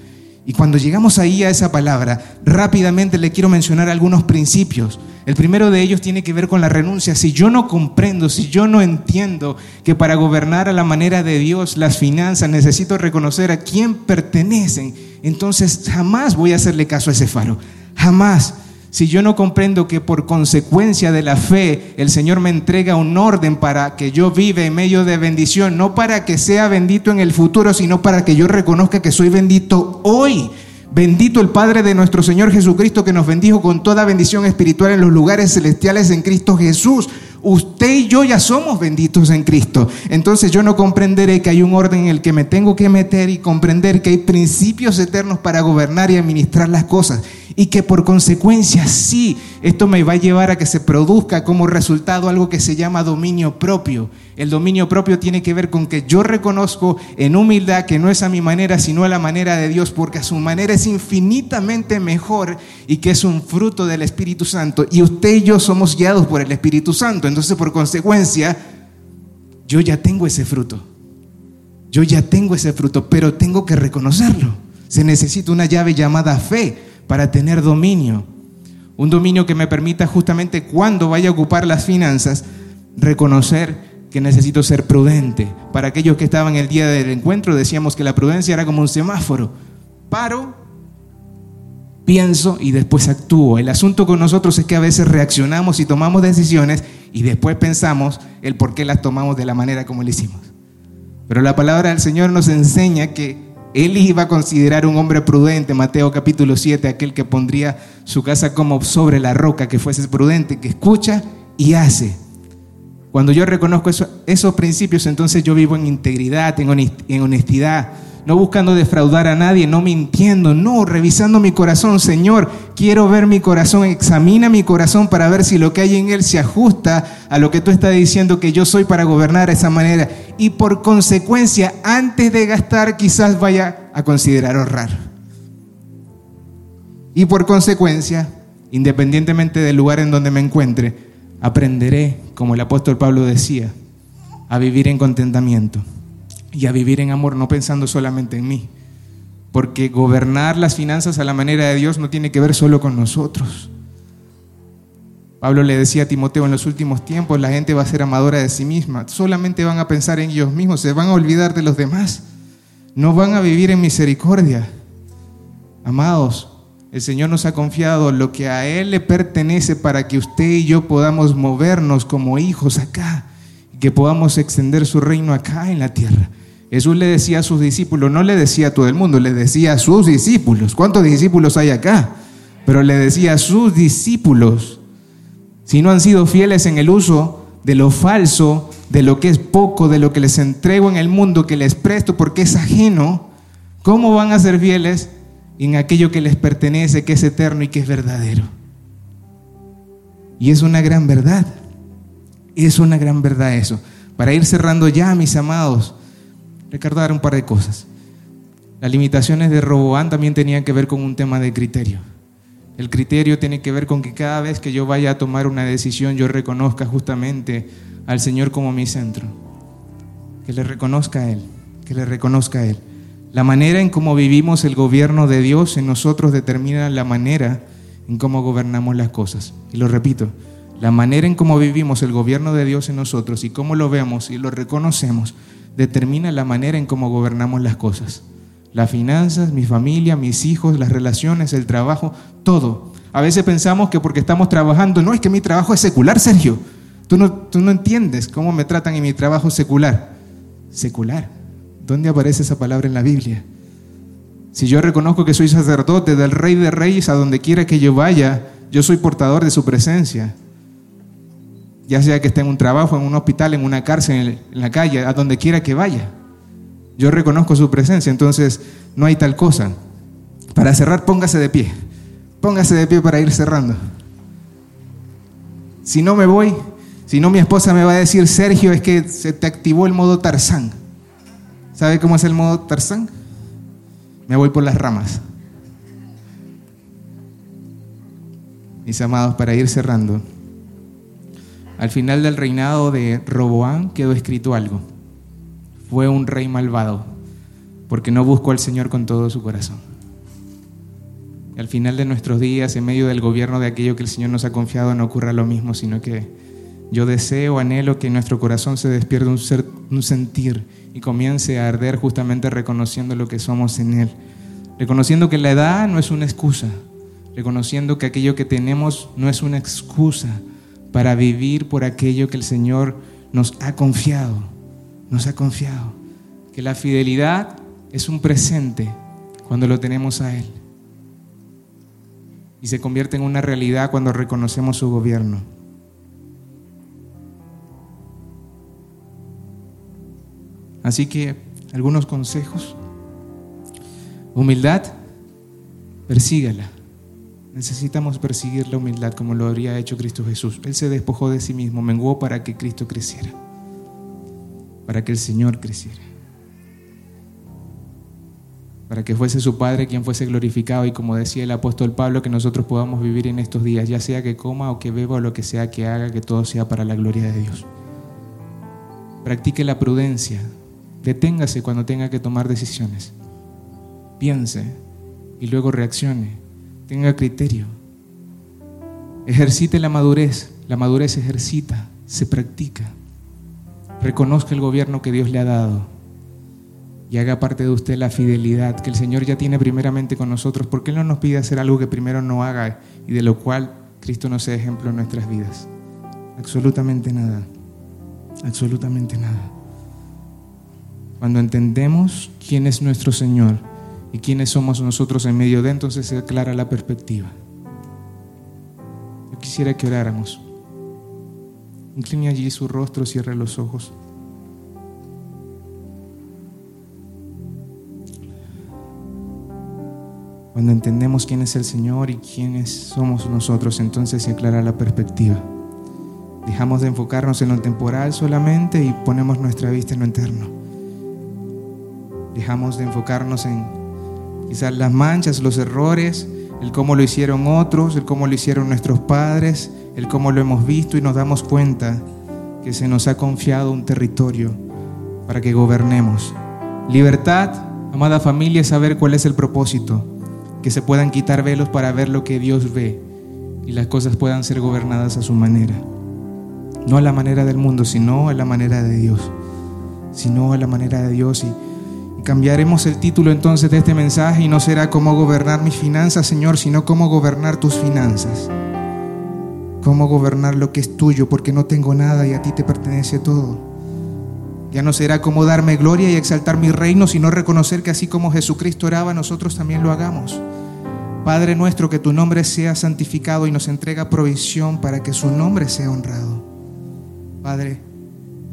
Y cuando llegamos ahí a esa palabra, rápidamente le quiero mencionar algunos principios. El primero de ellos tiene que ver con la renuncia. Si yo no comprendo, si yo no entiendo que para gobernar a la manera de Dios las finanzas necesito reconocer a quién pertenecen, entonces jamás voy a hacerle caso a ese faro. Jamás. Si yo no comprendo que por consecuencia de la fe el Señor me entrega un orden para que yo viva en medio de bendición, no para que sea bendito en el futuro, sino para que yo reconozca que soy bendito hoy. Bendito el Padre de nuestro Señor Jesucristo que nos bendijo con toda bendición espiritual en los lugares celestiales en Cristo Jesús. Usted y yo ya somos benditos en Cristo. Entonces yo no comprenderé que hay un orden en el que me tengo que meter y comprender que hay principios eternos para gobernar y administrar las cosas. Y que por consecuencia sí, esto me va a llevar a que se produzca como resultado algo que se llama dominio propio. El dominio propio tiene que ver con que yo reconozco en humildad que no es a mi manera, sino a la manera de Dios, porque a su manera es infinitamente mejor y que es un fruto del Espíritu Santo. Y usted y yo somos guiados por el Espíritu Santo. Entonces, por consecuencia, yo ya tengo ese fruto. Yo ya tengo ese fruto, pero tengo que reconocerlo. Se necesita una llave llamada fe para tener dominio. Un dominio que me permita justamente cuando vaya a ocupar las finanzas, reconocer que necesito ser prudente. Para aquellos que estaban el día del encuentro, decíamos que la prudencia era como un semáforo. Paro, pienso y después actúo. El asunto con nosotros es que a veces reaccionamos y tomamos decisiones y después pensamos el por qué las tomamos de la manera como le hicimos. Pero la palabra del Señor nos enseña que él iba a considerar un hombre prudente, Mateo capítulo 7, aquel que pondría su casa como sobre la roca, que fuese prudente, que escucha y hace. Cuando yo reconozco esos principios, entonces yo vivo en integridad, en honestidad, no buscando defraudar a nadie, no mintiendo, no, revisando mi corazón. Señor, quiero ver mi corazón, examina mi corazón para ver si lo que hay en él se ajusta a lo que tú estás diciendo que yo soy para gobernar de esa manera. Y por consecuencia, antes de gastar, quizás vaya a considerar ahorrar. Y por consecuencia, independientemente del lugar en donde me encuentre, aprenderé, como el apóstol Pablo decía, a vivir en contentamiento y a vivir en amor, no pensando solamente en mí. Porque gobernar las finanzas a la manera de Dios no tiene que ver solo con nosotros. Pablo le decía a Timoteo, en los últimos tiempos la gente va a ser amadora de sí misma, solamente van a pensar en ellos mismos, se van a olvidar de los demás, no van a vivir en misericordia. Amados, el Señor nos ha confiado lo que a Él le pertenece para que usted y yo podamos movernos como hijos acá que podamos extender su reino acá en la tierra. Jesús le decía a sus discípulos, no le decía a todo el mundo, le decía a sus discípulos. ¿Cuántos discípulos hay acá? Pero le decía a sus discípulos, si no han sido fieles en el uso de lo falso, de lo que es poco, de lo que les entrego en el mundo, que les presto porque es ajeno, ¿cómo van a ser fieles en aquello que les pertenece, que es eterno y que es verdadero? Y es una gran verdad, es una gran verdad eso. Para ir cerrando ya, mis amados, recordar un par de cosas. Las limitaciones de Roboán también tenían que ver con un tema de criterio. El criterio tiene que ver con que cada vez que yo vaya a tomar una decisión, yo reconozca justamente al Señor como mi centro. Que le reconozca a Él, que le reconozca a Él. La manera en cómo vivimos el gobierno de Dios en nosotros determina la manera en cómo gobernamos las cosas. Y lo repito, la manera en cómo vivimos el gobierno de Dios en nosotros y cómo lo vemos y lo reconocemos determina la manera en cómo gobernamos las cosas. Las finanzas, mi familia, mis hijos, las relaciones, el trabajo, todo. A veces pensamos que porque estamos trabajando, no, es que mi trabajo es secular, Sergio. Tú no, tú no entiendes cómo me tratan en mi trabajo secular. Secular. ¿Dónde aparece esa palabra en la Biblia? Si yo reconozco que soy sacerdote del Rey de Reyes, a donde quiera que yo vaya, yo soy portador de su presencia ya sea que esté en un trabajo, en un hospital, en una cárcel, en la calle, a donde quiera que vaya. Yo reconozco su presencia, entonces no hay tal cosa. Para cerrar, póngase de pie. Póngase de pie para ir cerrando. Si no me voy, si no mi esposa me va a decir, Sergio, es que se te activó el modo Tarzán. ¿Sabe cómo es el modo Tarzán? Me voy por las ramas. Mis amados, para ir cerrando. Al final del reinado de Roboán quedó escrito algo. Fue un rey malvado, porque no buscó al Señor con todo su corazón. al final de nuestros días, en medio del gobierno de aquello que el Señor nos ha confiado, no ocurra lo mismo, sino que yo deseo, anhelo que en nuestro corazón se despierte un, un sentir y comience a arder justamente reconociendo lo que somos en Él. Reconociendo que la edad no es una excusa, reconociendo que aquello que tenemos no es una excusa, para vivir por aquello que el Señor nos ha confiado, nos ha confiado. Que la fidelidad es un presente cuando lo tenemos a Él. Y se convierte en una realidad cuando reconocemos su gobierno. Así que algunos consejos. Humildad, persígala. Necesitamos perseguir la humildad como lo habría hecho Cristo Jesús. Él se despojó de sí mismo, menguó para que Cristo creciera, para que el Señor creciera, para que fuese su Padre quien fuese glorificado y como decía el apóstol Pablo, que nosotros podamos vivir en estos días, ya sea que coma o que beba o lo que sea que haga, que todo sea para la gloria de Dios. Practique la prudencia, deténgase cuando tenga que tomar decisiones, piense y luego reaccione tenga criterio. Ejercite la madurez. La madurez se ejercita, se practica. Reconozca el gobierno que Dios le ha dado y haga parte de usted la fidelidad que el Señor ya tiene primeramente con nosotros, porque Él no nos pide hacer algo que primero no haga y de lo cual Cristo no sea ejemplo en nuestras vidas. Absolutamente nada. Absolutamente nada. Cuando entendemos quién es nuestro Señor y quiénes somos nosotros en medio de, entonces se aclara la perspectiva. Yo quisiera que oráramos. Incline allí su rostro, cierre los ojos. Cuando entendemos quién es el Señor y quiénes somos nosotros, entonces se aclara la perspectiva. Dejamos de enfocarnos en lo temporal solamente y ponemos nuestra vista en lo eterno. Dejamos de enfocarnos en quizás las manchas, los errores, el cómo lo hicieron otros, el cómo lo hicieron nuestros padres, el cómo lo hemos visto y nos damos cuenta que se nos ha confiado un territorio para que gobernemos. Libertad, amada familia, saber cuál es el propósito que se puedan quitar velos para ver lo que Dios ve y las cosas puedan ser gobernadas a su manera. No a la manera del mundo, sino a la manera de Dios. Sino a la manera de Dios. Y cambiaremos el título entonces de este mensaje y no será cómo gobernar mis finanzas, Señor, sino cómo gobernar tus finanzas. Cómo gobernar lo que es tuyo, porque no tengo nada y a ti te pertenece todo. Ya no será como darme gloria y exaltar mi reino, sino reconocer que así como Jesucristo oraba, nosotros también lo hagamos. Padre nuestro, que tu nombre sea santificado y nos entrega provisión para que su nombre sea honrado. Padre,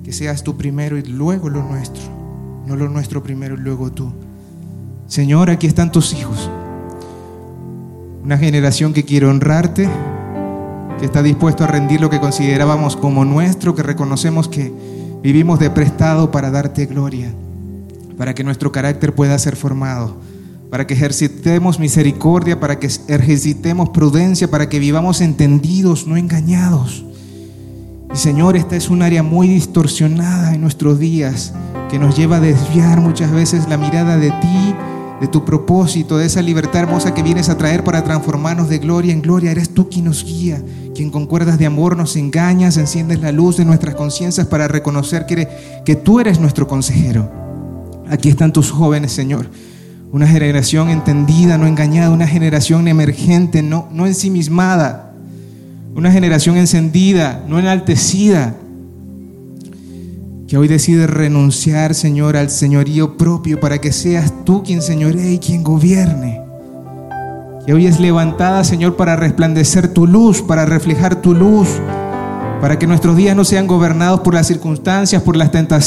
que seas tú primero y luego lo nuestro, no lo nuestro primero y luego tú. Señor, aquí están tus hijos. Una generación que quiere honrarte, que está dispuesto a rendir lo que considerábamos como nuestro, que reconocemos que vivimos de prestado para darte gloria, para que nuestro carácter pueda ser formado, para que ejercitemos misericordia, para que ejercitemos prudencia, para que vivamos entendidos, no engañados. Y Señor, esta es un área muy distorsionada en nuestros días, que nos lleva a desviar muchas veces la mirada de ti, de tu propósito, de esa libertad hermosa que vienes a traer para transformarnos de gloria en gloria. Eres tú quien nos guía, quien con cuerdas de amor nos engañas, enciendes la luz de nuestras conciencias para reconocer que, que tú eres nuestro consejero. Aquí están tus jóvenes, Señor. Una generación entendida, no engañada, una generación emergente, no, no ensimismada. Una generación encendida, no enaltecida. Que hoy decide renunciar, Señor, al señorío propio para que seas tú quien señoree y quien gobierne. Que hoy es levantada, Señor, para resplandecer tu luz, para reflejar tu luz, para que nuestros días no sean gobernados por las circunstancias, por las tentaciones